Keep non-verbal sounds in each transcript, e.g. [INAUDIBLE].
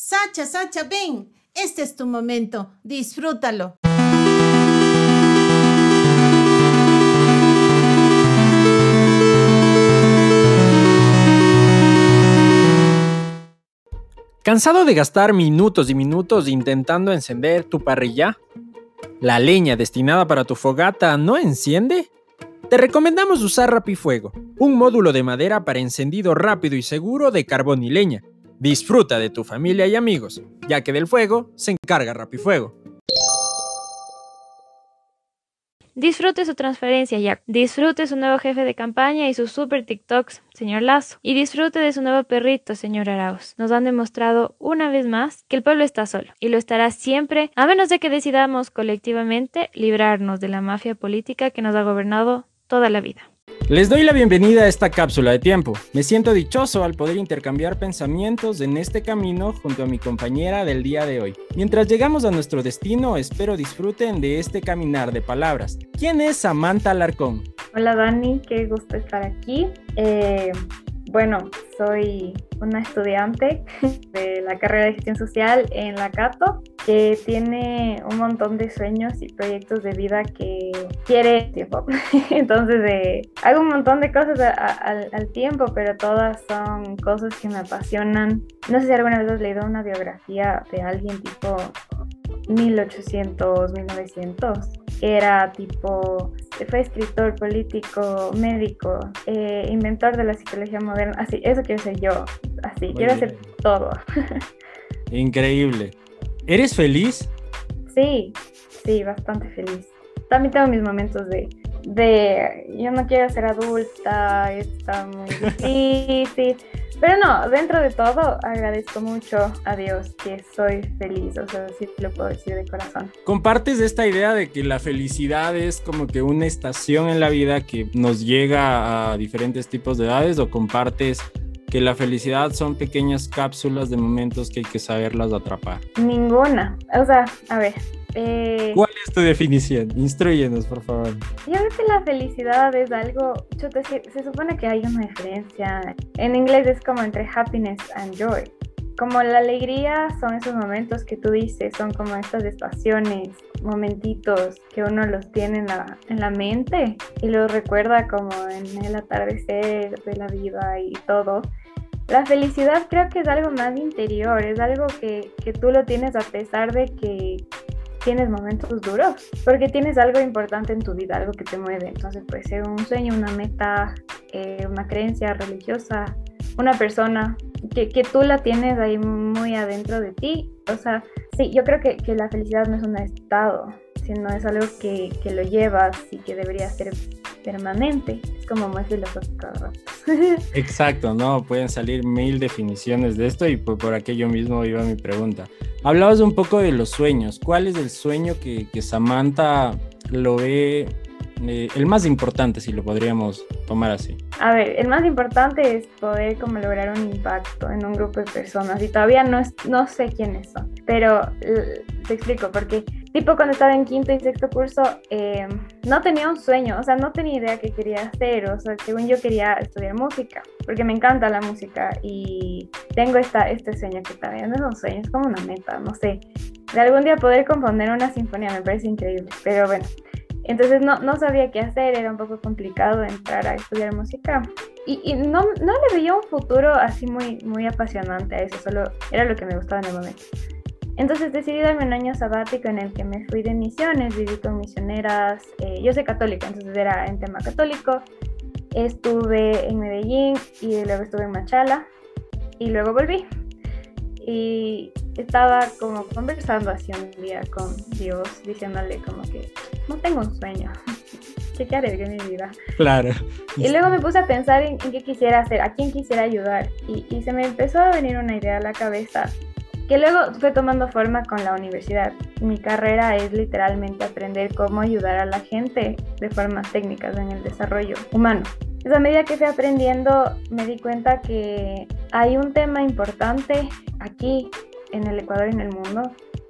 Sacha, Sacha, ven. Este es tu momento. Disfrútalo. ¿Cansado de gastar minutos y minutos intentando encender tu parrilla? ¿La leña destinada para tu fogata no enciende? Te recomendamos usar Rapifuego, un módulo de madera para encendido rápido y seguro de carbón y leña. Disfruta de tu familia y amigos, ya que del fuego se encarga Rapifuego. Disfrute su transferencia ya. Disfrute su nuevo jefe de campaña y sus super TikToks, señor Lazo. Y disfrute de su nuevo perrito, señor Arauz. Nos han demostrado una vez más que el pueblo está solo y lo estará siempre, a menos de que decidamos colectivamente librarnos de la mafia política que nos ha gobernado toda la vida. Les doy la bienvenida a esta cápsula de tiempo. Me siento dichoso al poder intercambiar pensamientos en este camino junto a mi compañera del día de hoy. Mientras llegamos a nuestro destino, espero disfruten de este caminar de palabras. ¿Quién es Samantha Alarcón? Hola Dani, qué gusto estar aquí. Eh, bueno, soy una estudiante [LAUGHS] de la carrera de gestión social en la Cato que tiene un montón de sueños y proyectos de vida que quiere tiempo. [LAUGHS] Entonces eh, hago un montón de cosas al tiempo, pero todas son cosas que me apasionan. No sé si alguna vez has leído una biografía de alguien tipo 1800, 1900 era tipo, fue escritor, político, médico, eh, inventor de la psicología moderna, así, eso quiero ser yo, así, quiero hacer todo. Increíble. ¿Eres feliz? Sí, sí, bastante feliz. También tengo mis momentos de, de yo no quiero ser adulta, está muy [LAUGHS] difícil. Pero no, dentro de todo agradezco mucho a Dios que soy feliz, o sea, sí lo puedo decir de corazón. ¿Compartes esta idea de que la felicidad es como que una estación en la vida que nos llega a diferentes tipos de edades o compartes que la felicidad son pequeñas cápsulas de momentos que hay que saberlas atrapar? Ninguna, o sea, a ver, eh, ¿Cuál es tu definición? Instruyenos, por favor. Yo creo que la felicidad es algo, se, se supone que hay una diferencia. En inglés es como entre happiness and joy. Como la alegría son esos momentos que tú dices, son como estas estaciones, momentitos que uno los tiene en la, en la mente y los recuerda como en el atardecer de la vida y todo. La felicidad creo que es algo más interior, es algo que, que tú lo tienes a pesar de que tienes momentos duros, porque tienes algo importante en tu vida, algo que te mueve. Entonces puede ser un sueño, una meta, eh, una creencia religiosa, una persona que, que, tú la tienes ahí muy adentro de ti. O sea, sí, yo creo que, que la felicidad no es un estado, sino es algo que, que lo llevas y que debería ser permanente. Es como muy filosófico. [LAUGHS] Exacto, no, pueden salir mil definiciones de esto y por, por aquello mismo iba mi pregunta. Hablabas un poco de los sueños. ¿Cuál es el sueño que, que Samantha lo ve eh, el más importante, si lo podríamos tomar así? A ver, el más importante es poder como lograr un impacto en un grupo de personas y todavía no, es, no sé quiénes son, pero te explico, porque tipo cuando estaba en quinto y sexto curso eh, no tenía un sueño, o sea, no tenía idea qué quería hacer, o sea, según yo quería estudiar música, porque me encanta la música y tengo esta, este sueño que también no es un sueño, es como una meta, no sé, de algún día poder componer una sinfonía me parece increíble, pero bueno. Entonces no, no sabía qué hacer, era un poco complicado entrar a estudiar música. Y, y, no, no le veía un futuro así muy, muy apasionante a eso, solo era lo que me gustaba en el momento. Entonces decidí darme un año sabático en el que me fui de misiones, viví con misioneras, eh, yo soy católica, entonces era en tema católico. Estuve en Medellín y luego estuve en Machala y luego volví. Y estaba como conversando así un día con Dios, diciéndole como que no tengo un sueño, [LAUGHS] ¿qué haré de mi vida? Claro. Y luego me puse a pensar en, en qué quisiera hacer, a quién quisiera ayudar y, y, se me empezó a venir una idea a la cabeza que luego fue tomando forma con la universidad. Mi carrera es literalmente aprender cómo ayudar a la gente de formas técnicas en el desarrollo humano. Entonces, a medida que fui aprendiendo, me di cuenta que hay un tema importante aquí en el Ecuador y en el mundo,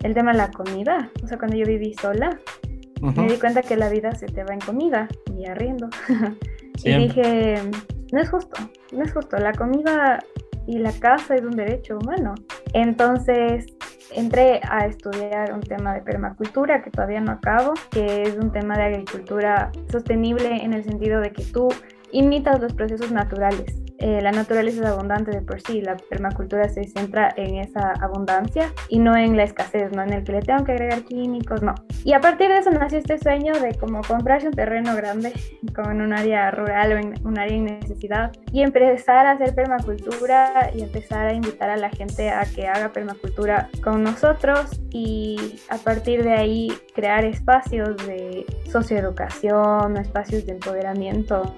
el tema de la comida. O sea, cuando yo viví sola, uh -huh. me di cuenta que la vida se te va en comida y arriendo. y dije, no es justo, no es justo. La comida y la casa es un derecho humano. Entonces entré a estudiar un tema de permacultura que todavía no acabo, que es un tema de agricultura sostenible en el sentido de que tú imitas los procesos naturales eh, la naturaleza es abundante de por sí, la permacultura se centra en esa abundancia y no en la escasez, no en el que le tengo que agregar químicos, no. Y a partir de eso nació este sueño de como comprarse un terreno grande, [LAUGHS] como en un área rural o en un área en necesidad, y empezar a hacer permacultura y empezar a invitar a la gente a que haga permacultura con nosotros y a partir de ahí crear espacios de socioeducación, espacios de empoderamiento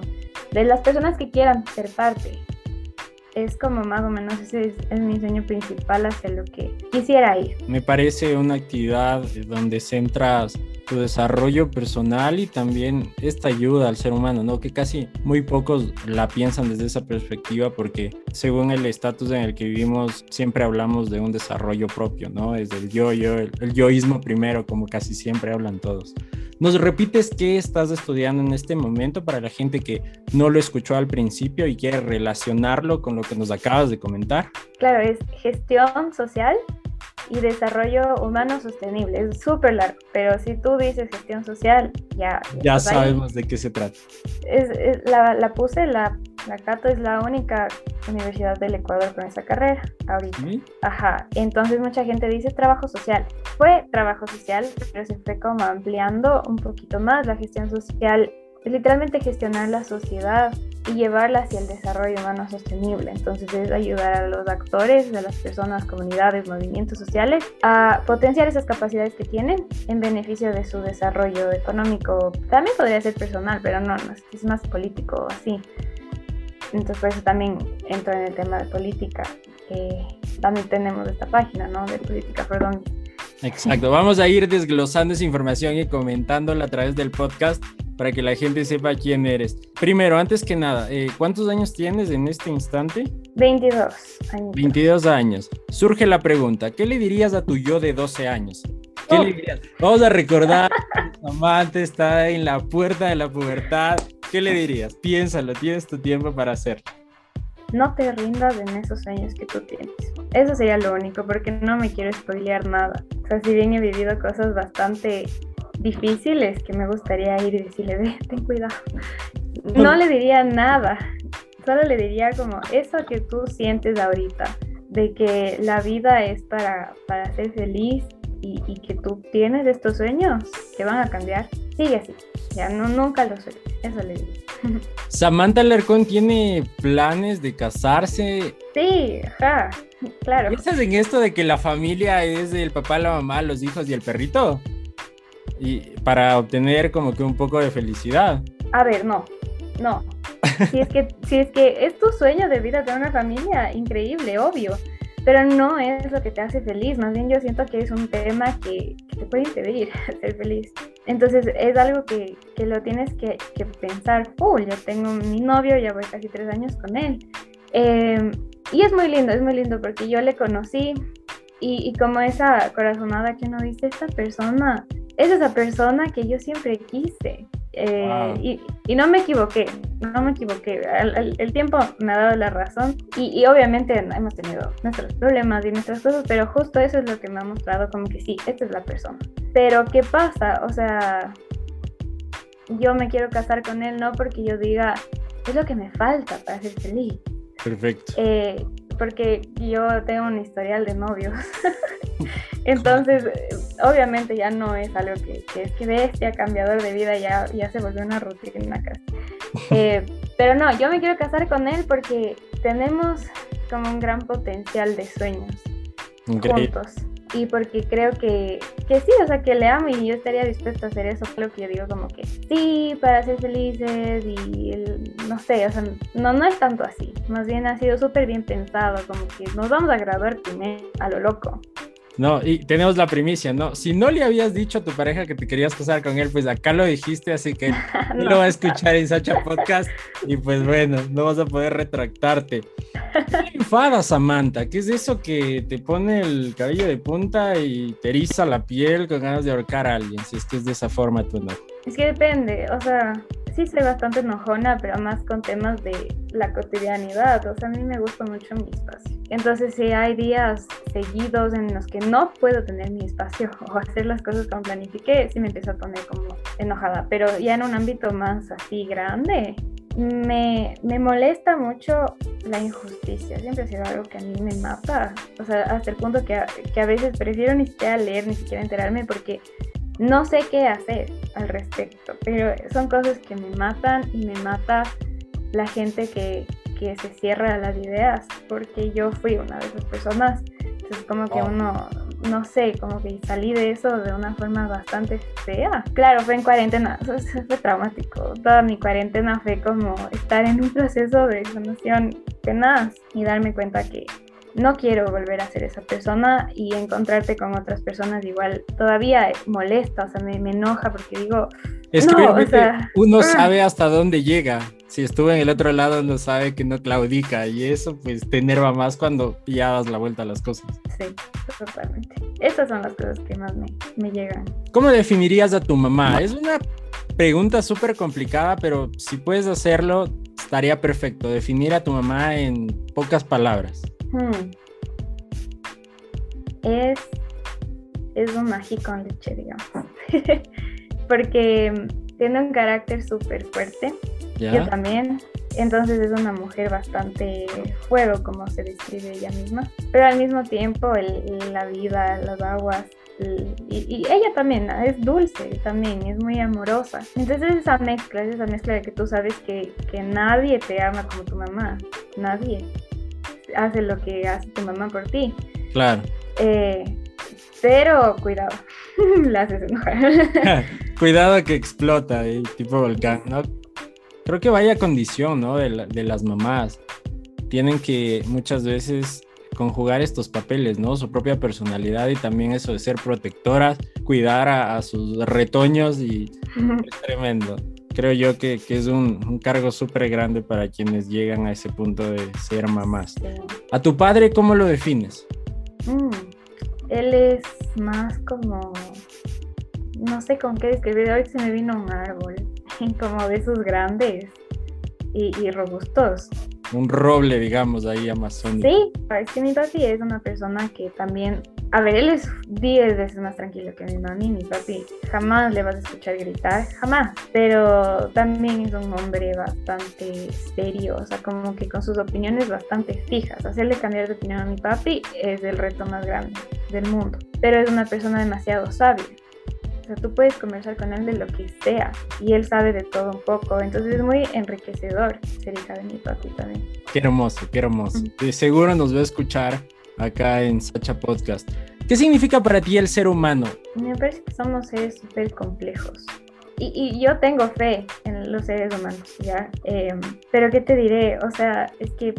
de las personas que quieran ser parte. Es como más o menos ese es, mi sueño principal hacia lo que quisiera ir. Me parece una actividad donde centras tu desarrollo personal y también esta ayuda al ser humano, ¿no? Que casi muy pocos la piensan desde esa perspectiva porque según el estatus en el que vivimos siempre hablamos de un desarrollo propio, ¿no? Es el yo, yo, el, el yoísmo primero, como casi siempre hablan todos. ¿Nos repites qué estás estudiando en este momento para la gente que no lo escuchó al principio y quiere relacionarlo con lo que nos acabas de comentar? Claro, es gestión social y desarrollo humano sostenible. Es súper largo, pero si tú dices gestión social, ya... Ya sabemos de qué se trata. Es, la, la, puse, la, la Cato es la única universidad del Ecuador con esa carrera ahorita. Ajá, entonces mucha gente dice trabajo social. Fue trabajo social, pero se fue como ampliando un poquito más la gestión social es literalmente gestionar la sociedad y llevarla hacia el desarrollo humano sostenible. Entonces es ayudar a los actores, a las personas, comunidades, movimientos sociales a potenciar esas capacidades que tienen en beneficio de su desarrollo económico. También podría ser personal, pero no, no es más político así. Entonces por eso también entro en el tema de política. también tenemos esta página, ¿no? De política, perdón. Exacto, vamos a ir desglosando esa información y comentándola a través del podcast para que la gente sepa quién eres. Primero, antes que nada, eh, ¿cuántos años tienes en este instante? 22 años. 22 años. Surge la pregunta, ¿qué le dirías a tu yo de 12 años? ¿Qué le dirías? Vamos a recordar que tu amante está en la puerta de la pubertad. ¿Qué le dirías? Piénsalo, tienes tu tiempo para hacerlo. No te rindas en esos años que tú tienes. Eso sería lo único, porque no me quiero spoilear nada. Sea, si bien he vivido cosas bastante difíciles que me gustaría ir y decirle, ve, ten cuidado. No le diría nada, solo le diría como eso que tú sientes ahorita, de que la vida es para, para ser feliz y, que tú tienes estos sueños que van a cambiar, sigue así, ya no, nunca lo sé, eso le. Samantha Lercón tiene planes de casarse. Sí, ajá, claro. ¿Piensas en esto de que la familia es el papá, la mamá, los hijos y el perrito? y para obtener como que un poco de felicidad. A ver, no, no. Si es que, si es, que es tu sueño de vida tener una familia, increíble, obvio, pero no es lo que te hace feliz, más bien yo siento que es un tema que, te puede impedir [LAUGHS] ser feliz. Entonces es algo que, que lo tienes que, que, pensar, oh, yo tengo mi novio, ya voy casi tres años con él. Em, y es muy lindo, es muy lindo porque yo le conocí y, y como esa corazonada que uno dice, esta persona es esa persona que yo siempre quise. Eh, y, y, no me equivoqué, no me equivoqué. El, tiempo me ha dado la razón y, y, obviamente hemos tenido nuestros problemas y nuestras cosas, pero justo eso es lo que me ha mostrado como que sí, esta es la persona. Pero ¿qué pasa? O sea, yo me quiero casar con él no porque yo diga, es lo que me falta para ser feliz. Perfecto. Eh, porque yo tengo un historial de novios. [LAUGHS] Entonces, obviamente ya no es algo que, es que bestia, cambiador de vida, ya, ya se volvió una rutina casi. [LAUGHS] Eh, pero no, yo me quiero casar con él porque tenemos como un gran potencial de sueños juntos y porque creo que, que sí, o sea, que le amo y yo estaría dispuesta a hacer eso, creo que yo digo como que sí, para ser felices y no sé, o sea, no, no es tanto así, más bien ha sido súper bien pensado, como que nos vamos a graduar primero a lo loco. No, y tenemos la primicia, ¿no? Si no le habías dicho a tu pareja que te querías casar con él, pues acá lo dijiste, así que [LAUGHS] no. lo va a escuchar en Sacha Podcast y pues bueno, no vas a poder retractarte. ¿Qué enfada, Samantha? ¿Qué es eso que te pone el cabello de punta y te eriza la piel con ganas de ahorcar a alguien? Si es que es de esa forma tu no. Es que depende, o sea, sí soy bastante enojona, pero más con temas de la cotidianidad. O sea, a mí me gusta mucho mi espacio. Entonces, si hay días seguidos en los que no puedo tener mi espacio [LAUGHS] o hacer las cosas como planifiqué, sí me empiezo a poner como enojada. Pero ya en un ámbito más así grande, me, me, molesta mucho la injusticia. Siempre ha sido algo que a mí me mata. O sea, hasta el punto que a, que a veces prefiero ni siquiera leer, ni siquiera enterarme, porque no sé qué hacer al respecto. Pero son cosas que me matan y me mata la gente que, que se cierra a las ideas, porque yo fui una de esas personas. Entonces, como que uno no sé, como que salí de eso de una forma bastante fea. Claro, fue en cuarentena, [LAUGHS] eso fue traumático. Toda mi cuarentena fue como estar en un proceso de sanación tenaz y darme cuenta que no quiero volver a ser esa persona y encontrarte con otras personas igual todavía molesta, o sea, me, enoja porque digo... Es no, o sea, uno ah. sabe hasta dónde llega si estuvo en el otro lado no sabe que no claudica y eso pues te enerva más cuando pillabas la vuelta a las cosas. Sí, totalmente. Esas son las cosas que más me, me llegan. ¿Cómo definirías a tu mamá? Es una pregunta súper complicada, pero si puedes hacerlo, estaría perfecto. Definir a tu mamá en pocas palabras. Hmm. Es, es un mágico en leche, digamos. [LAUGHS] Porque tiene un carácter súper fuerte yo también. Entonces es una mujer bastante fuego, como se describe ella misma. Pero al mismo tiempo la vida, las aguas, y, ella también es dulce, también es muy amorosa. Entonces esa mezcla, es esa mezcla de que tú sabes que, que nadie te ama como tu mamá, nadie hace lo que hace tu mamá por ti. Claro. Eh, pero cuidado, [LAUGHS] la haces enojar. [LAUGHS] cuidado que explota, eh, tipo volcán, ¿no? creo que vaya condición, ¿no? De, las mamás. Tienen que muchas veces conjugar estos papeles, ¿no? Su propia personalidad y también eso de ser protectoras, cuidar a, sus retoños y es tremendo. Creo yo que, es un, cargo súper grande para quienes llegan a ese punto de ser mamás. ¿A tu padre cómo lo defines? Mm, él es más como, no sé con qué describir, hoy se me vino un árbol [LAUGHS] como de esos grandes y, robustos. Un roble, digamos, ahí amazónico. Sí, es que mi papi es una persona que también, a ver, él es 10 veces más tranquilo que mi mami, mi papi jamás le vas a escuchar gritar, jamás, pero también es un hombre bastante serio, o sea, como que con sus opiniones bastante fijas. Hacerle cambiar de opinión a mi papi es el reto más grande del mundo, pero es una persona demasiado sabia sea, tú puedes conversar con él de lo que sea y él sabe de todo un poco. Entonces es muy enriquecedor ser hija de mi papi también. Qué hermoso, qué hermoso. De seguro nos va a escuchar acá en Sacha Podcast. ¿Qué significa para ti el ser humano? Me parece que somos seres súper complejos. Y, y, yo tengo fe en los seres humanos, ¿ya? Em, pero ¿qué te diré? O sea, es que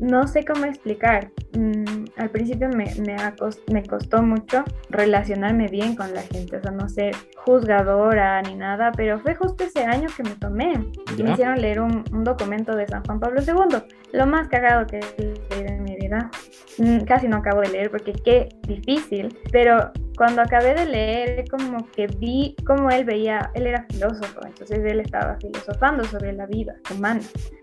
no sé cómo explicar. Mm, al principio me, me, costó mucho relacionarme bien con la gente, o sea, no ser juzgadora ni nada, pero fue justo ese año que me tomé y me hicieron leer un, un, documento de San Juan Pablo II, lo más cagado que he leído en mi vida. Mm, casi no acabo de leer porque qué difícil, pero cuando acabé de leer, como que vi cómo él veía, él era filósofo, entonces él estaba filosofando sobre la vida humana.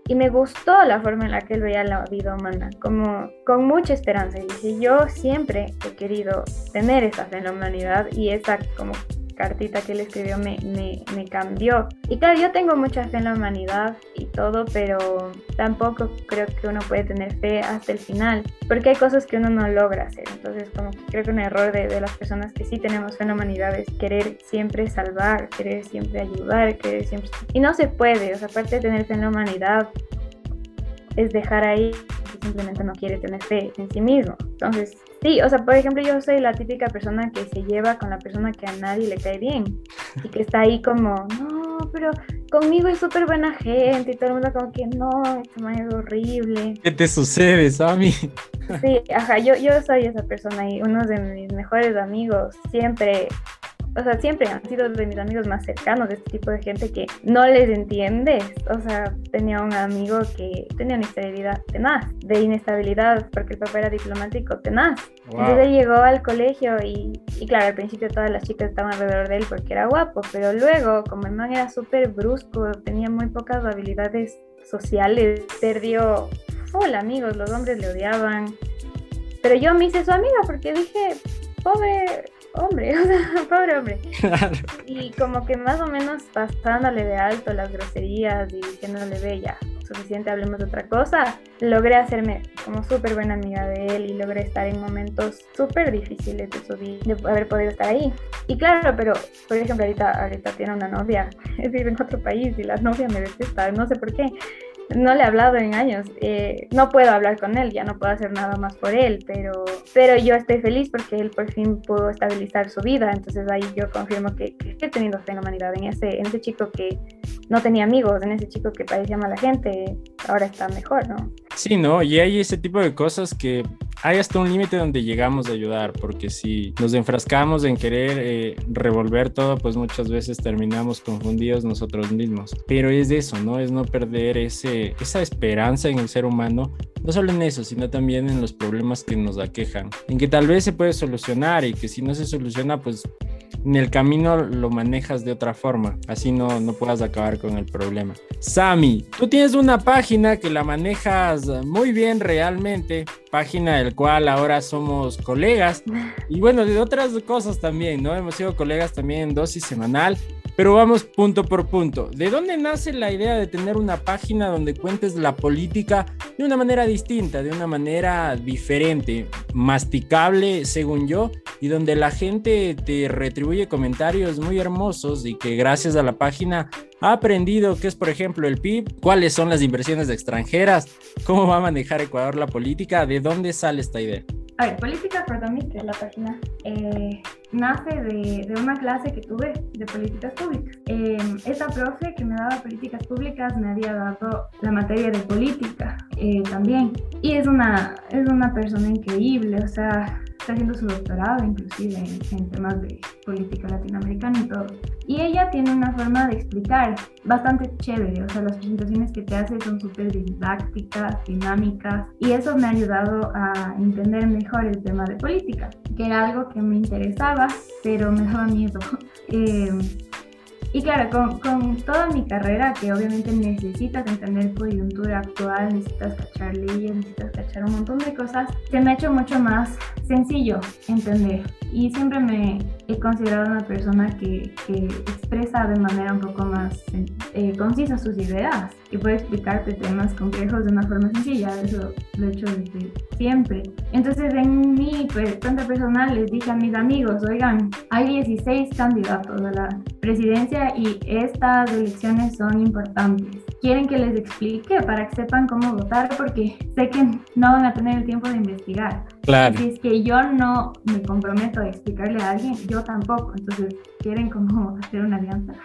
Y me gustó la forma en la que él veía la vida humana, como con mucha esperanza. Y dije, yo siempre he querido tener esa fe en la humanidad y esa como cartita que él escribió me, me, me, cambió. Y claro, yo tengo mucha fe en la humanidad y todo, pero tampoco creo que uno puede tener fe hasta el final, porque hay cosas que uno no logra hacer. Entonces, como que creo que un error de, de las personas que sí tenemos fe en la humanidad es querer siempre salvar, querer siempre ayudar, querer siempre... Y no se puede, o sea, aparte de tener fe en la humanidad, es dejar ahí que simplemente no quiere tener fe en sí mismo. Entonces, Sí, o sea, por ejemplo, yo soy la típica persona que se lleva con la persona que a nadie le cae bien y que está ahí como, no, pero conmigo es súper buena gente y todo el mundo como que no, man es horrible. ¿Qué te sucede, Sammy? Sí, ajá, yo, yo soy esa persona y uno de mis mejores amigos siempre o sea, siempre han sido de mis amigos más cercanos, de este tipo de gente que no les entiendes. O sea, tenía un amigo que tenía una inestabilidad tenaz, de inestabilidad, porque el papá era diplomático tenaz. Entonces él llegó al colegio y, y, claro, al principio todas las chicas estaban alrededor de él porque era guapo, pero luego, como el man era súper brusco, tenía muy pocas habilidades sociales, perdió full amigos, los hombres le odiaban. Pero yo me hice su amiga porque dije, pobre hombre, [LAUGHS] o sea, pobre hombre. Y como que más o menos pasándole de alto las groserías y diciéndole, ve ya, suficiente, hablemos de otra cosa, logré hacerme como súper buena amiga de él y logré estar en momentos súper difíciles de su vida, de haber podido estar ahí. Y claro, pero por ejemplo, ahorita, ahorita tiene una novia, [LAUGHS] vive en otro país y la novia me detesta, no sé por qué no le he hablado en años. Eh, no puedo hablar con él, ya no puedo hacer nada más por él, pero, pero yo estoy feliz porque él por fin pudo estabilizar su vida. Entonces ahí yo confirmo que, he tenido fe en la humanidad, en ese, en ese chico que no tenía amigos, en ese chico que parecía mala gente, ahora está mejor, ¿no? Sí, ¿no? Y hay ese tipo de cosas que hay hasta un límite donde llegamos a ayudar, porque si nos enfrascamos en querer eh, revolver todo, pues muchas veces terminamos confundidos nosotros mismos. Pero es eso, ¿no? Es no perder ese, esa esperanza en el ser humano, no solo en eso, sino también en los problemas que nos aquejan, en que tal vez se puede solucionar y que si no se soluciona, pues en el camino lo manejas de otra forma, así no, no puedas acabar con el problema. Sami, tú tienes una página que la manejas muy bien realmente, página del cual ahora somos colegas [LAUGHS] y bueno, de otras cosas también, ¿no? Hemos sido colegas también en dosis semanal pero vamos punto por punto. ¿De dónde nace la idea de tener una página donde cuentes la política de una manera distinta, de una manera diferente, masticable según yo, y donde la gente te retribuye comentarios muy hermosos y que gracias a la página ha aprendido qué es, por ejemplo, el PIB, cuáles son las inversiones extranjeras, cómo va a manejar Ecuador la política, de dónde sale esta idea? A ver, Política es la página, eh, nace de, de, una clase que tuve de políticas públicas. Eh, esta profe que me daba políticas públicas me había dado la materia de política eh, también. Y es una, es una persona increíble, o sea, está haciendo su doctorado inclusive en, temas de política latinoamericana y todo. Y ella tiene una forma de explicar bastante chévere, o sea, las presentaciones que te hace son súper didácticas, dinámicas, y eso me ha ayudado a entender mejor el tema de política, que era algo que me interesaba, pero me daba miedo. [LAUGHS] Eh, y claro, con, con, toda mi carrera, que obviamente necesitas entender coyuntura actual, necesitas cachar leyes, necesitas cachar un montón de cosas, se me ha hecho mucho más sencillo entender. Y siempre me he considerado una persona que, que expresa de manera un poco más eh, concisa sus ideas y puede explicarte temas complejos de una forma sencilla. Eso lo he hecho desde siempre. Entonces, en mi cuenta personal les dije a mis amigos, oigan, hay 16 candidatos a la presidencia y estas elecciones son importantes. Quieren que les explique para que sepan cómo votar porque sé que no van a tener el tiempo de investigar. Claro. Si es que yo no me comprometo a explicarle a alguien, yo tampoco. Entonces, quieren como [LAUGHS] hacer una alianza. [LAUGHS]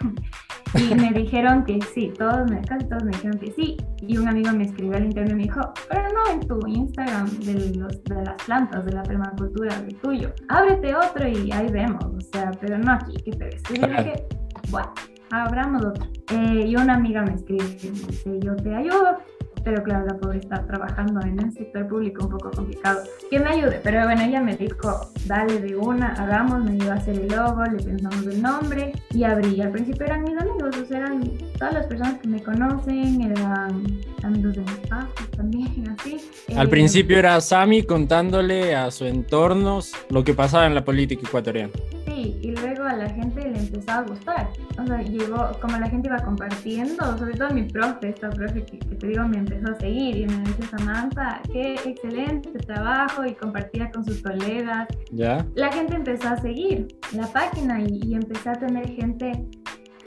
Y me dijeron que sí, todos casi todos me dijeron que sí. Y un amigo me escribió al interno y me dijo, pero no en tu Instagram de, los, de las plantas, de la permacultura, del tuyo. Ábrete otro y ahí vemos. O sea, pero no aquí, te ves. Y dije, bueno, abramos otro. Eh, y una amiga me escribe dice, yo te ayudo pero claro, la pobre está trabajando en el sector público un poco complicado. Que me ayude, pero bueno, ella me dijo, dale de una, hagamos, me ayudó a hacer el logo, le pensamos el nombre y abrí. Al principio eran mis amigos, o sea, eran todas las personas que me conocen, eran amigos de mis padres también, [LAUGHS] así. Al principio era Sami contándole a su entorno lo que pasaba en la política ecuatoriana y luego a la gente le empezó a gustar. O sea, llegó, como la gente iba compartiendo, sobre todo mi profe, esta profe que, te digo me empezó a seguir y me dice Samantha, qué excelente trabajo y compartía con sus colegas. ¿Ya? La gente empezó a seguir la página y, y empecé a tener gente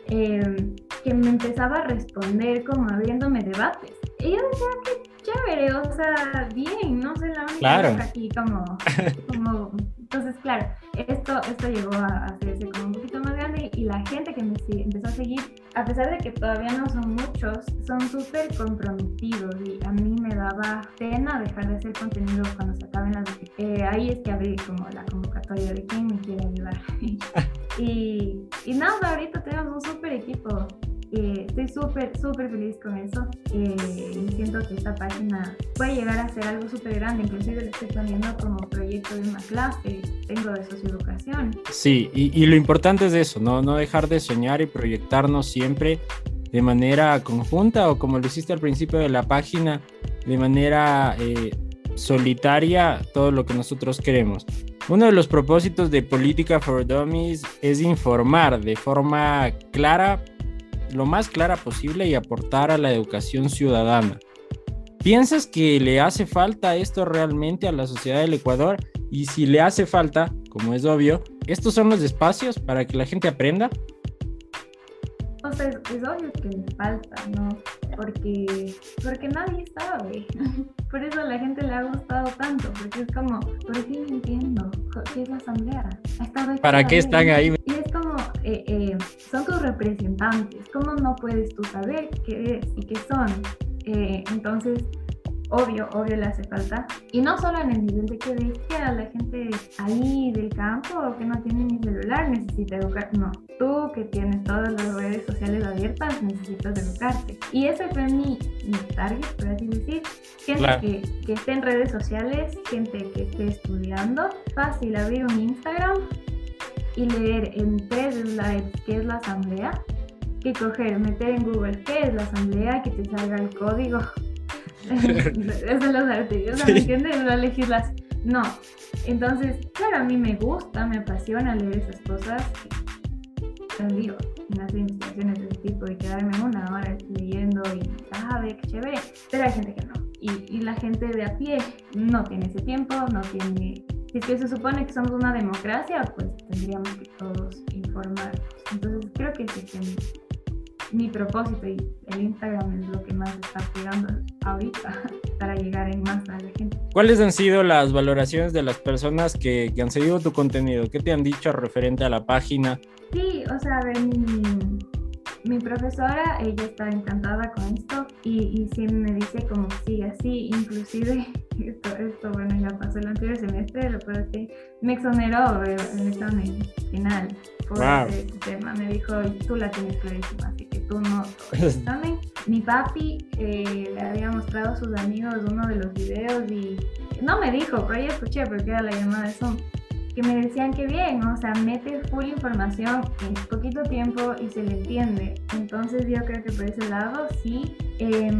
eh, que me empezaba a responder como abriéndome debates. Y yo decía, qué chévere, o sea, bien, no sé la única claro. aquí como, como entonces, claro, esto, esto llegó a hacerse como un poquito más grande y la gente que me empezó a seguir, a pesar de que todavía no son muchos, son súper comprometidos y a mí me daba pena dejar de hacer contenido cuando se acaben las... Eh, ahí es que abrí como la convocatoria de quién me quiere ayudar. [LAUGHS] y, y nada, ahorita tenemos un súper equipo eh, estoy súper, súper feliz con eso. Eh, y siento que esta página puede llegar a ser algo súper grande. Inclusive lo estoy poniendo como proyecto de una clase. Tengo de socioeducación. Sí, y, y, lo importante es eso, ¿no? No dejar de soñar y proyectarnos siempre de manera conjunta o como lo hiciste al principio de la página, de manera eh, solitaria, todo lo que nosotros queremos. Uno de los propósitos de Política for Dummies es informar de forma clara lo más clara posible y aportar a la educación ciudadana. ¿Piensas que le hace falta esto realmente a la sociedad del Ecuador? Y si le hace falta, como es obvio, ¿estos son los espacios para que la gente aprenda? O sea, es, obvio que le falta, ¿no? Porque, porque nadie sabe. [LAUGHS] Por eso a la gente le ha gustado tanto, porque es como, por fin entiendo qué es la asamblea. ¿Para qué están ahí? Y es como, eh, eh, son tus representantes, ¿cómo no puedes tú saber qué es y qué son? Eh, entonces, obvio, obvio le hace falta. Y no solo en el nivel de que que a la gente ahí del campo que no tiene ni celular necesita educar. No, tú que tienes todas las redes sociales abiertas necesitas educarte. Y ese fue mi, mi target, por así decir. Gente que, que esté en redes sociales, gente que esté estudiando. Fácil abrir un Instagram y leer en tres slides qué es la asamblea que coger, meter en Google qué es la asamblea, que te salga el código [LAUGHS] es de los artistas, ¿me entiendes? La legislación. No. Entonces, claro, a mí me gusta, me apasiona leer esas cosas. Digo, en las investigaciones de ese tipo y quedarme una hora leyendo y, ah, ve qué chévere. Pero hay gente que no. Y, y la gente de a pie no tiene ese tiempo, no tiene. Si es que se supone que somos una democracia, pues tendríamos que todos informarnos. Entonces, creo que sí que mi propósito y el Instagram es lo que más está pegando ahorita [LAUGHS] para llegar en más a la gente. ¿Cuáles han sido las valoraciones de las personas que, que han seguido tu contenido? ¿Qué te han dicho referente a la página? Sí, o sea, ver, mi, mi profesora, ella está encantada con esto y, y sí me dice como sigue así, inclusive [LAUGHS] esto, esto, bueno, ya pasó el anterior semestre, lo que que me exoneró el examen final por este tema, me dijo, tú la tienes clarísima, así que tú no [LAUGHS] examen. Mi papi eh, le había mostrado a sus amigos uno de los videos y no me dijo, pero ya escuché porque era la llamada de Zoom que me decían que bien, o sea, mete full información en poquito tiempo y se le entiende. Entonces yo creo que por ese lado sí, eh,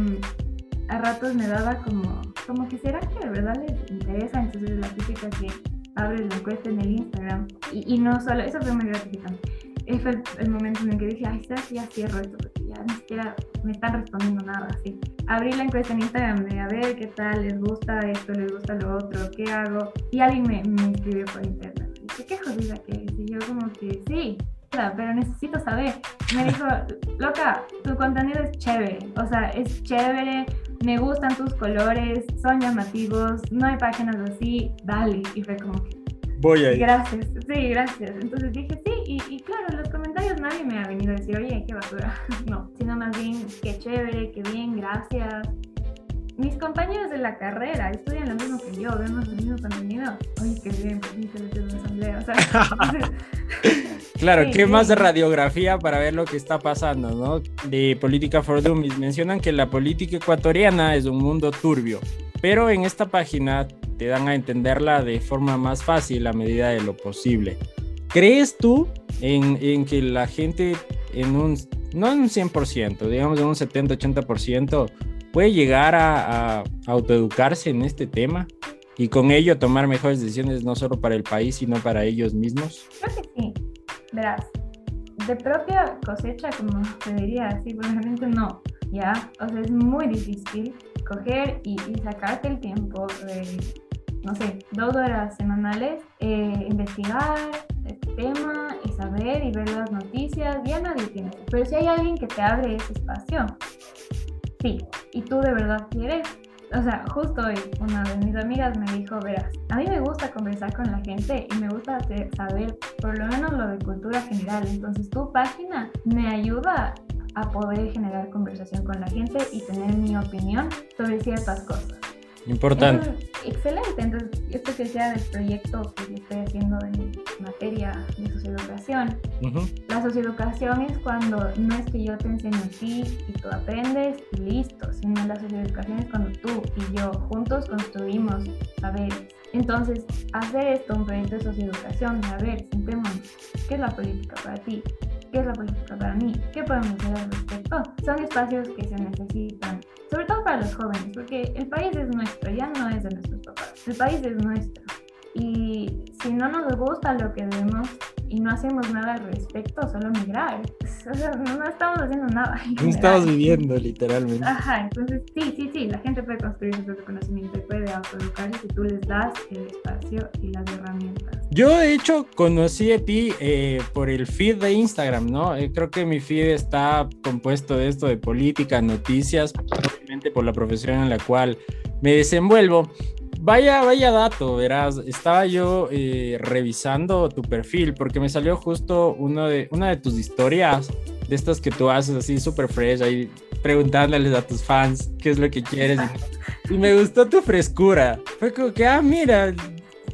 a ratos me daba como, como que será que de verdad les interesa, entonces la típica que abre la encuesta en el Instagram y no solo, eso fue muy gratificante. Fue el, momento en el que dije, ay, ya cierro esto porque ya ni siquiera me están respondiendo nada así. Abrí la encuesta en Instagram de a ver qué tal, les gusta esto, les gusta lo otro, qué hago. Y alguien me, me escribió por internet. Dice, qué jodida que es. Y yo como que sí, pero necesito saber. Me dijo, loca, tu contenido es chévere. O sea, es chévere, me gustan tus colores, son llamativos, no hay páginas así, dale. Y fue como que, Voy ahí. Gracias, sí, gracias. Entonces dije sí, y, y, claro, en los comentarios nadie me ha venido a decir, oye, qué basura. [LAUGHS] No, sino más bien, qué chévere, qué bien, gracias. Mis compañeros de la carrera estudian lo mismo que yo, vemos el mismo contenido. Oye, qué bien, pues ni se una asamblea. O sea, [LAUGHS] [LAUGHS] Claro, sí, ¿qué sí. más de radiografía para ver lo que está pasando, ¿no? De Política for Dummies. Mencionan que la política ecuatoriana es un mundo turbio, pero en esta página te dan a entenderla de forma más fácil a medida de lo posible. ¿Crees tú en, en que la gente en un, no en un 100%, digamos en un 70-80%, puede llegar a, a autoeducarse en este tema? y con ello tomar mejores decisiones no solo para el país, sino para ellos mismos? Creo que sí. Verás, de propia cosecha, como se diría así, probablemente no, ¿ya? O sea, es muy difícil coger y, y sacarte el tiempo de, no sé, dos horas semanales, eh, investigar este tema y saber y ver las noticias, ya nadie tiene. Pero si hay alguien que te abre ese espacio, sí, y tú de verdad quieres, o sea, justo hoy una de mis amigas me dijo, verás, a mí me gusta conversar con la gente y me gusta saber por lo menos lo de cultura general. Entonces tu página me ayuda a poder generar conversación con la gente y tener mi opinión sobre ciertas cosas. Importante. excelente. Entonces, esto que sea del proyecto que estoy haciendo en materia de socioeducación. La socioeducación es cuando no es que yo te enseño a ti y tú aprendes y listo, sino la socioeducación es cuando tú y yo juntos construimos saberes. Entonces, hacer esto un proyecto de socioeducación, a ver, sentémonos, ¿qué es la política para ti? ¿Qué es la política para mí? ¿Qué podemos hacer al respecto? Son espacios que se necesitan, sobre todo para los jóvenes, porque el país es nuestro, ya no es de nuestros papás, el país es nuestro. Y si no nos gusta lo que vemos y no hacemos nada al respecto, solo migrar. [LAUGHS] O sea, no estamos haciendo nada. No estamos viviendo, literalmente. Ajá, entonces sí, sí, sí, la gente puede construir su propio conocimiento y puede autoeducarse si tú les das el espacio y las herramientas. Yo, de hecho, conocí a ti eh, por el feed de Instagram, ¿no? Eh, creo que mi feed está compuesto de esto de política, noticias, obviamente por la profesión en la cual me desenvuelvo. Vaya, vaya dato, verás. Estaba yo eh, revisando tu perfil porque me salió justo uno de, una de tus historias, de estas que tú haces así súper fresh, ahí preguntándoles a tus fans qué es lo que quieres. [LAUGHS] Y, y me gustó tu frescura. Fue como que, ah, mira,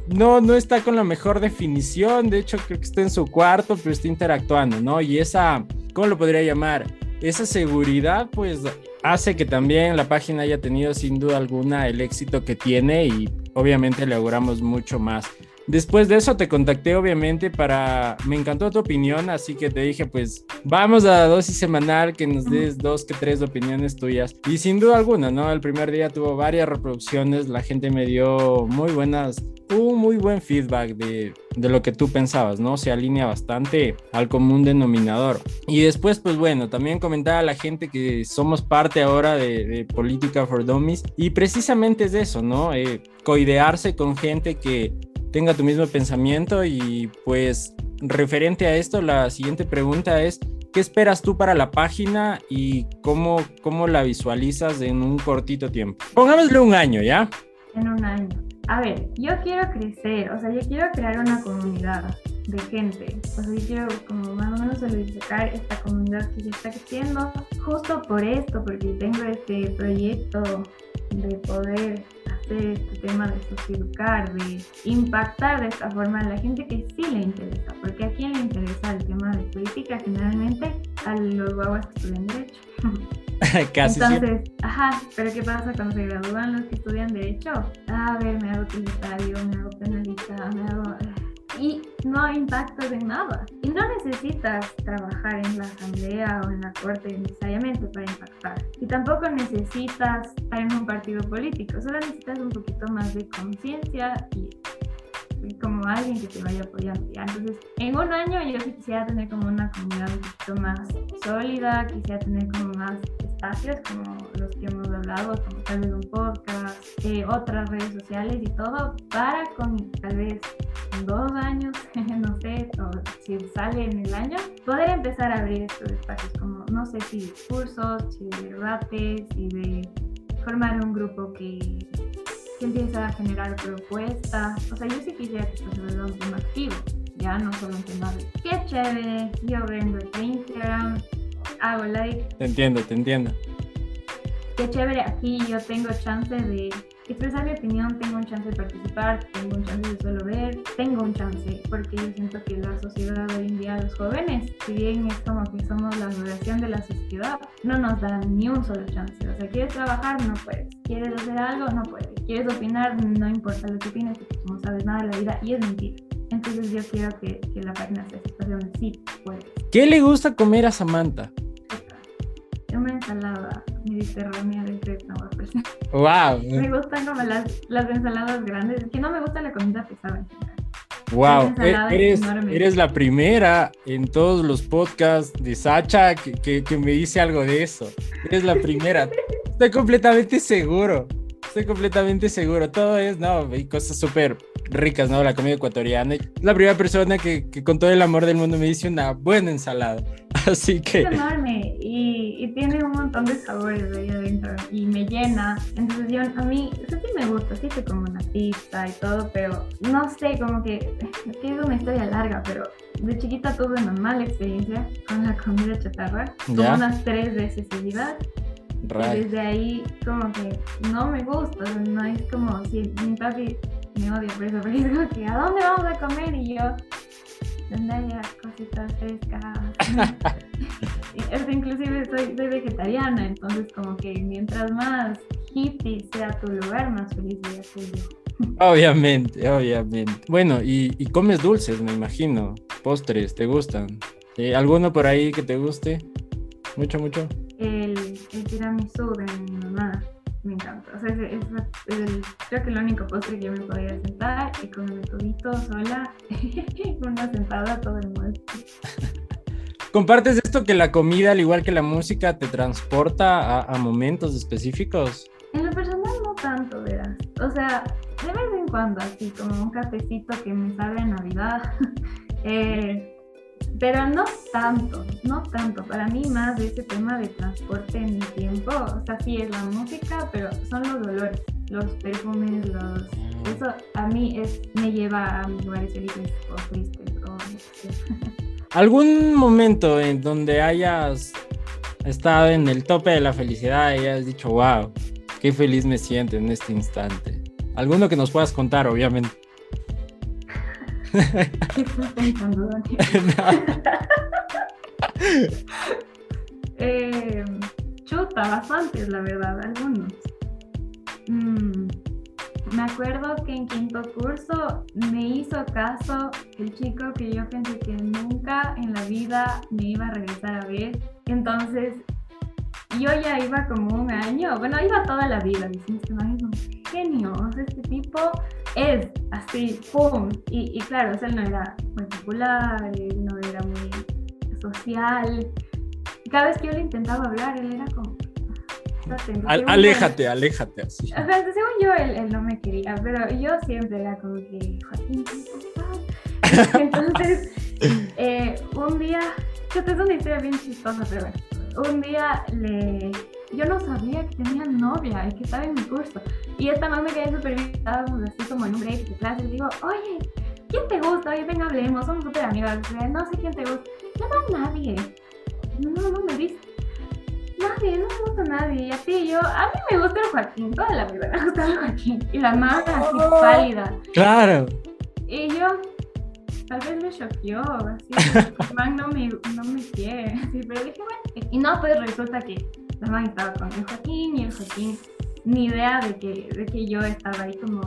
no, no está con la mejor definición. De hecho, creo que está en su cuarto, pero está interactuando, ¿no? Y esa, ¿cómo lo podría llamar? Esa seguridad, pues hace que también la página haya tenido sin duda alguna el éxito que tiene y obviamente le auguramos mucho más. Después de eso te contacté obviamente para, me encantó tu opinión, así que te dije pues vamos a dosis semanal que nos des dos que tres opiniones tuyas. Y sin duda alguna, ¿no? El primer día tuvo varias reproducciones, la gente me dio muy buenas, un muy buen feedback de, de lo que tú pensabas, ¿no? Se alinea bastante al común denominador. Y después pues bueno, también comentaba a la gente que somos parte ahora de, de Política for Dummies y precisamente es eso, ¿no? Eh, coidearse con gente que tenga tu mismo pensamiento y pues referente a esto, la siguiente pregunta es, ¿qué esperas tú para la página y cómo, cómo la visualizas en un cortito tiempo? Pongámosle un año, ¿ya? En un año. A ver, yo quiero crecer, o sea, yo quiero crear una comunidad de gente. O sea, yo quiero como más o menos solidificar esta comunidad que ya está creciendo justo por esto, porque tengo este proyecto de poder este tema de socioeducar, de impactar de esta forma a la gente que sí le interesa, porque a quién le interesa el tema de política, generalmente a los guaguas que estudian Derecho. [LAUGHS] Casi Entonces, ajá, pero ¿qué pasa cuando se gradúan los que estudian Derecho? A ver, me hago tributario, me hago penalista, me hago y no impactas en nada. Y no necesitas trabajar en la asamblea o en la corte necesariamente para impactar. Y tampoco necesitas estar en un partido político, solo necesitas un poquito más de conciencia y como alguien que te vaya apoyando. ¿ya? Entonces, en un año yo sí quisiera tener como una comunidad un poquito más sólida, quisiera tener como más espacios como los que hemos hablado, como tal vez un podcast, eh, otras redes sociales y todo, para con tal vez dos años, [LAUGHS] no sé, o si sale en el año, poder empezar a abrir estos espacios como, no sé si discursos, si de debates, si de formar un grupo que empieza a generar propuestas. O sea, yo sí quisiera que esto se vuelva un tema activo, ya no solo un tema de qué chévere, yo vendo en Instagram, hago like. Te entiendo, te entiendo. Qué chévere, aquí yo tengo chance de expresar mi opinión, tengo un chance de participar, tengo un chance de solo ver, tengo un chance, porque yo siento que la sociedad hoy en día, los jóvenes, si bien es como que somos la duración de la sociedad, no nos dan ni un solo chance. O sea, quieres trabajar, no puedes. Quieres hacer algo, no puedes. Quieres opinar, no importa lo que opines, porque no sabes nada de la vida y es mentira. Entonces yo quiero que, que la página sea donde sí puedes. ¿Qué le gusta comer a Samantha? Una ensalada mediterránea de fresa Wow. Me gustan como las, las ensaladas grandes. Es que no me gusta la comida pesada Wow, e, eres, eres, la primera en todos los podcasts de Sacha que, que, que, me dice algo de eso. Eres la primera. [LAUGHS] Estoy completamente seguro. Estoy completamente seguro. Todo es, no, hay cosas súper ricas, ¿no? La comida ecuatoriana. La primera persona que, que, con todo el amor del mundo me dice una buena ensalada. [LAUGHS] Así que... Es enorme y, y tiene un montón de sabores ahí adentro y me llena. Entonces yo, a mí, eso sí me gusta, sí soy como una pizza y todo, pero no sé, como que, es que es una historia larga, pero de chiquita tuve una mala experiencia con la comida chatarra, como unas tres veces seguidas. Y desde ahí como que no me gusta, no es como si mi papi me odia por eso, porque es como que ¿a dónde vamos a comer? Y yo, donde haya cositas frescas. [LAUGHS] Y, es que inclusive soy, soy vegetariana, entonces como que mientras más hippie sea tu lugar, más feliz voy a ser yo. Obviamente, obviamente. Bueno, y, y comes dulces, me imagino. Postres, ¿te gustan? ¿Sí? ¿Alguno por ahí que te guste? Mucho, mucho. El, el tiramisú de mi mamá me encanta. O sea, es, es- es el- creo que el único postre que yo me podría sentar y comerme todito sola, [LAUGHS] una sentada todo el mundo. ¿Compartes esto que la comida, al igual que la música, te transporta a, a momentos específicos? En lo personal no tanto, verás. O sea, de vez en cuando, así como un cafecito que me sabe a Navidad. [LAUGHS] Eh, pero no tanto, no tanto. Para mí más de ese tema de transporte en tiempo, o sea, sí es la música, pero son los olores, los perfumes, los... Eso a mí es, me lleva a lugares felices o tristes o... [LAUGHS] ¿Algún momento en donde hayas estado en el tope de la felicidad y hayas dicho, wow, qué feliz me siento en este instante? ¿Alguno que nos puedas contar, obviamente? ¿Qué estás pensando, Dani? [LAUGHS] [LAUGHS] Eh, chuta, bastantes, la verdad, algunos. Mm, me acuerdo que en quinto curso me hizo caso el chico que yo pensé que nunca en la vida me iba a regresar a ver. Entonces, yo ya iba como un año, bueno, iba toda la vida diciendo, es un genio, o sea, este tipo es así, ¡pum! Y, y claro, o sea, él no era muy popular, él no era muy social. Cada vez que yo le intentaba hablar, él era como... "Estate, Al- según yo- aléjate, [LAUGHS] aléjate así. o sea, según yo, él, él no me quería, pero yo siempre era como que, Joaquín, ¿qué pasa?". [LAUGHS] Entonces, eh, un día, esta es una historia bien chistosa, pero bueno, un día le, yo no sabía que tenía novia y que estaba en mi curso. Y esta mamá me quedé súper bien, estábamos así como en un break de clase, y digo, oye, ¿quién te gusta? Oye, venga, hablemos, somos súper amigas, o sea, no sé quién te gusta. No, no, nadie. No, no me viste. Nadie, no me gusta nadie. Y a ti, y yo, a mí me gusta el Joaquín, toda la vida me ha gustado el Joaquín. Y la más así pálida. Claro. Y yo, tal vez me choqueó, así, [LAUGHS] el man no me, no me quiere, [LAUGHS] así, pero dije, bueno, y no, pues resulta que estaba con el Joaquín y el Joaquín, ni idea de que, de que yo estaba ahí como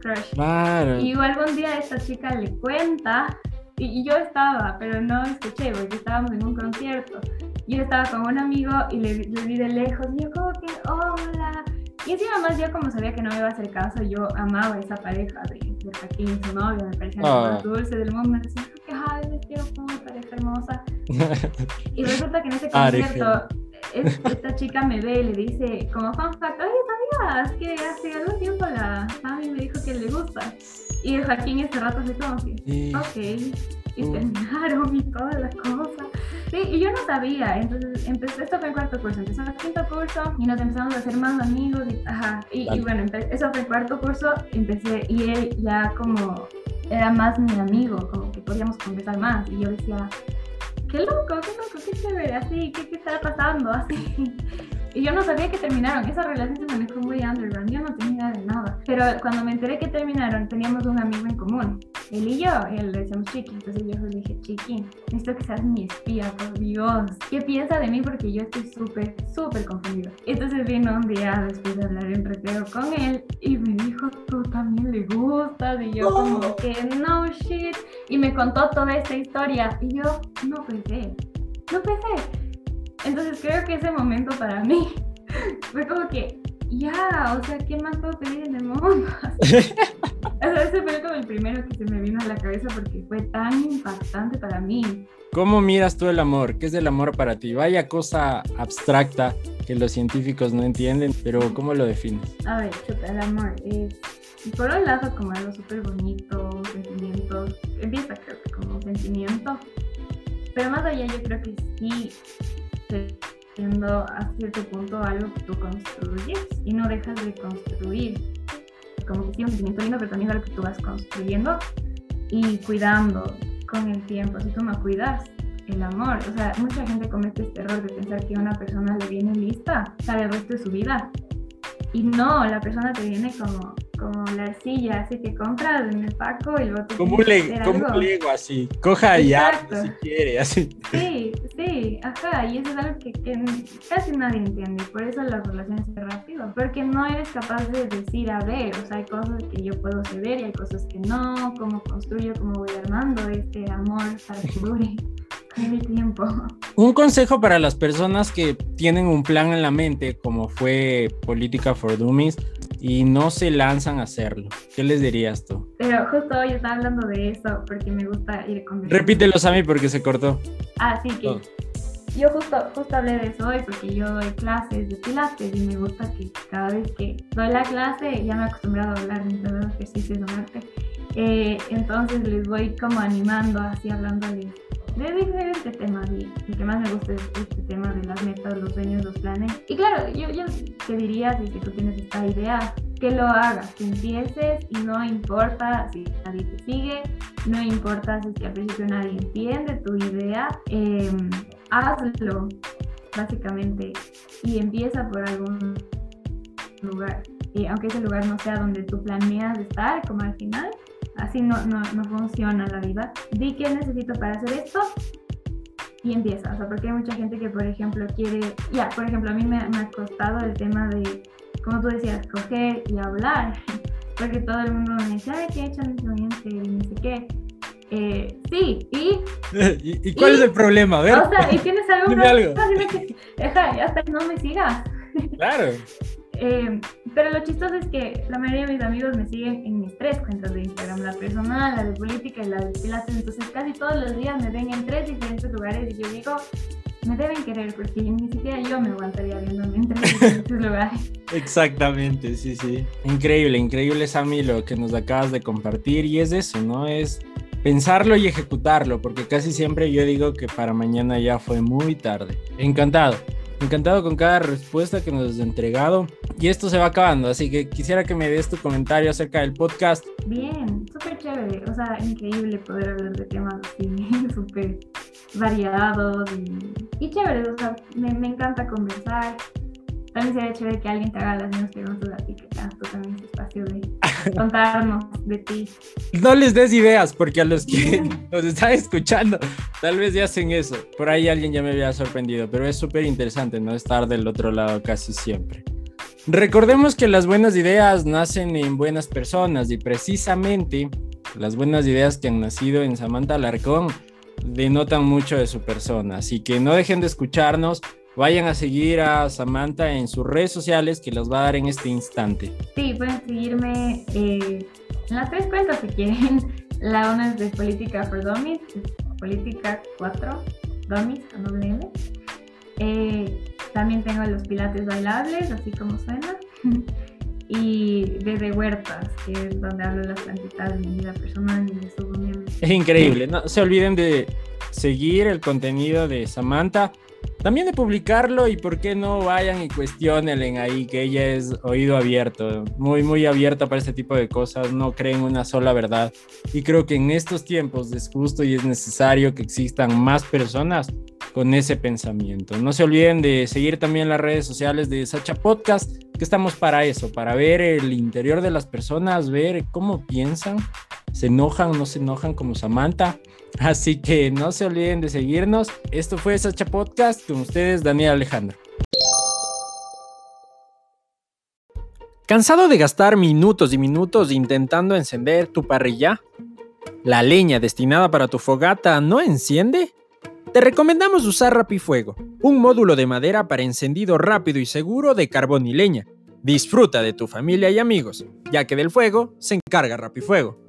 crush. Claro. Y algún día esta chica le cuenta, y, y yo estaba, pero no escuché, porque estábamos en un concierto. Yo estaba con un amigo y le, le vi de lejos, y yo como que, hola. Y encima más yo como sabía que no me iba a hacer caso, yo amaba a esa pareja de, de Joaquín y su novia, me parecía lo Ah. más dulce del mundo. Decía, que ay, les quiero como pareja hermosa. [LAUGHS] Y resulta que en ese concierto, es- esta chica me ve y le dice, como fun fact, oye, ¿sabías que hace algún tiempo la mami me dijo que le gusta? Y el Joaquín ese rato así como que, Sí. ok, y Mm. terminaron y toda la cosa. Sí, y yo no sabía, entonces empezó, esto fue en cuarto curso, empezó en quinto curso y nos empezamos a hacer más amigos y, ajá, y, Vale. y bueno, eso fue en cuarto curso, empecé y él ya como era más mi amigo, como que podíamos conversar más y yo decía, qué loco, qué loco, qué chévere, así, qué, qué está pasando, así. Y yo no sabía que terminaron, esa relación se manejó muy underground, yo no tenía idea de nada. Pero cuando me enteré que terminaron, teníamos un amigo en común, él y yo, y él le decíamos Chiqui, entonces yo le dije, Chiqui, necesito que seas mi espía, por Dios. ¿Qué piensa de mí? Porque yo estoy súper, súper confundida. Entonces vino un día después de hablar en recreo con él y me dijo, tú también le gustas, y yo como que no shit, y me contó toda esta historia, y yo no pensé, no pensé. Entonces creo que ese momento para mí [LAUGHS] fue como que, ya, o sea, ¿qué más puedo pedir en el mundo? [LAUGHS] o sea, ese fue como el primero que se me vino a la cabeza porque fue tan impactante para mí. ¿Cómo miras tú el amor? ¿Qué es el amor para ti? Vaya cosa abstracta que los científicos no entienden, pero ¿cómo lo defines? A ver, chuta, el amor es, por un lado, como algo súper bonito, sentimientos, empieza creo que como sentimiento, pero más allá yo creo que sí siendo a cierto punto algo que tú construyes y no dejas de construir. Como que sí, un sentimiento lindo, pero también algo que tú vas construyendo y cuidando con el tiempo. Tú no cuidas el amor, o sea, mucha gente comete este error de pensar que una persona le viene lista para el resto de su vida. Y no, la persona te viene como como la arcilla, así que compras en el Paco y luego como un, como un Lego así, coja ya si quiere, así. Sí, sí, ajá, y eso es algo que, casi nadie entiende, por eso las relaciones se rápido, porque no eres capaz de decir, a ver, o sea, hay cosas que yo puedo ceder y hay cosas que no, cómo construyo, cómo voy armando este amor para que dure [LAUGHS] el tiempo. Un consejo para las personas que tienen un plan en la mente, como fue Política for Dummies, y no se lanzan a hacerlo. ¿Qué les dirías tú? Pero justo hoy estaba hablando de eso porque me gusta ir con... Repítelo, Sammy, porque se cortó. Ah, sí, que... Yo justo, justo hablé de eso hoy porque yo doy clases de pilates y me gusta que cada vez que doy la clase ya me he acostumbrado a hablar mientras los ejercicios de arte. Eh, entonces les voy como animando, así hablándoles de diferentes temas y el que más me gusta es este tema de las metas, los sueños, los planes. Y claro, yo, yo te diría, si, tú tienes esta idea, que lo hagas, que empieces y no importa si nadie te sigue, no importa si al principio nadie entiende tu idea, em, hazlo básicamente y empieza por algún lugar. Y aunque ese lugar no sea donde tú planeas estar, como al final, así no, no, no funciona la vida. Di qué necesito para hacer esto y empieza. O sea, porque hay mucha gente que, por ejemplo, quiere, ya, por ejemplo, a mí me, me, ha costado el tema de, como tú decías, coger y hablar, [LAUGHS] porque todo el mundo me dice, ay, ¿qué he hecho en este Y no sé qué. Eh, sí, y, [LAUGHS] ¿Y, cuál es el problema? A ver. O sea, y tienes [LAUGHS] algo, Dime algo. Deja, hasta no me sigas. Claro. Eh, pero lo chistoso es que la mayoría de mis amigos me siguen en mis tres cuentas de Instagram, la personal, la de política y la de pilates. Entonces casi todos los días me ven en tres diferentes lugares y yo digo, me deben querer porque ni siquiera yo me aguantaría viéndome en tres diferentes lugares. Exactamente, sí, sí. Increíble, increíble Sammy lo que nos acabas de compartir y es eso, ¿no? Es pensarlo y ejecutarlo, porque casi siempre yo digo que para mañana ya fue muy tarde. Encantado. Encantado con cada respuesta que nos has entregado. Y esto se va acabando, así que quisiera que me des tu comentario acerca del podcast. Bien, súper chévere. O sea, increíble poder hablar de temas así, [LAUGHS] súper variados y, y chévere. O sea, me, me encanta conversar también sería chévere que alguien te haga las mismas preguntas a ti, que tengas tú también ese espacio de [LAUGHS] contarnos de ti. No les des ideas, porque a los que [LAUGHS] nos están escuchando, tal vez ya hacen eso. Por ahí alguien ya me había sorprendido, pero es súper interesante no estar del otro lado casi siempre. Recordemos que las buenas ideas nacen en buenas personas y precisamente las buenas ideas que han nacido en Samantha Alarcón denotan mucho de su persona. Así que no dejen de escucharnos, Vayan a seguir a Samantha en sus redes sociales que las va a dar en este instante. Sí, pueden seguirme eh, en las tres cuentas si quieren. [LAUGHS] La una es de Política for Dummies, Política 4 Dummies, a doble eh, también tengo los pilates bailables, así como suena. y desde Huertas, que es donde hablo de las plantitas de mi vida personal y de su Es increíble, no se olviden de seguir el contenido de Samantha también de publicarlo y por qué no vayan y cuestionen ahí que ella es oído abierto, muy muy abierta para este tipo de cosas, no creen una sola verdad y creo que en estos tiempos es justo y es necesario que existan más personas con ese pensamiento. No se olviden de seguir también las redes sociales de Sacha Podcast, que estamos para eso, para ver el interior de las personas, ver cómo piensan, se enojan, no se enojan como Samantha Así que no se olviden de seguirnos. Esto fue Sacha Podcast con ustedes, Daniel Alejandro. ¿Cansado de gastar minutos y minutos intentando encender tu parrilla? ¿La leña destinada para tu fogata no enciende? Te recomendamos usar Rapifuego, un módulo de madera para encendido rápido y seguro de carbón y leña. Disfruta de tu familia y amigos, ya que del fuego se encarga Rapifuego.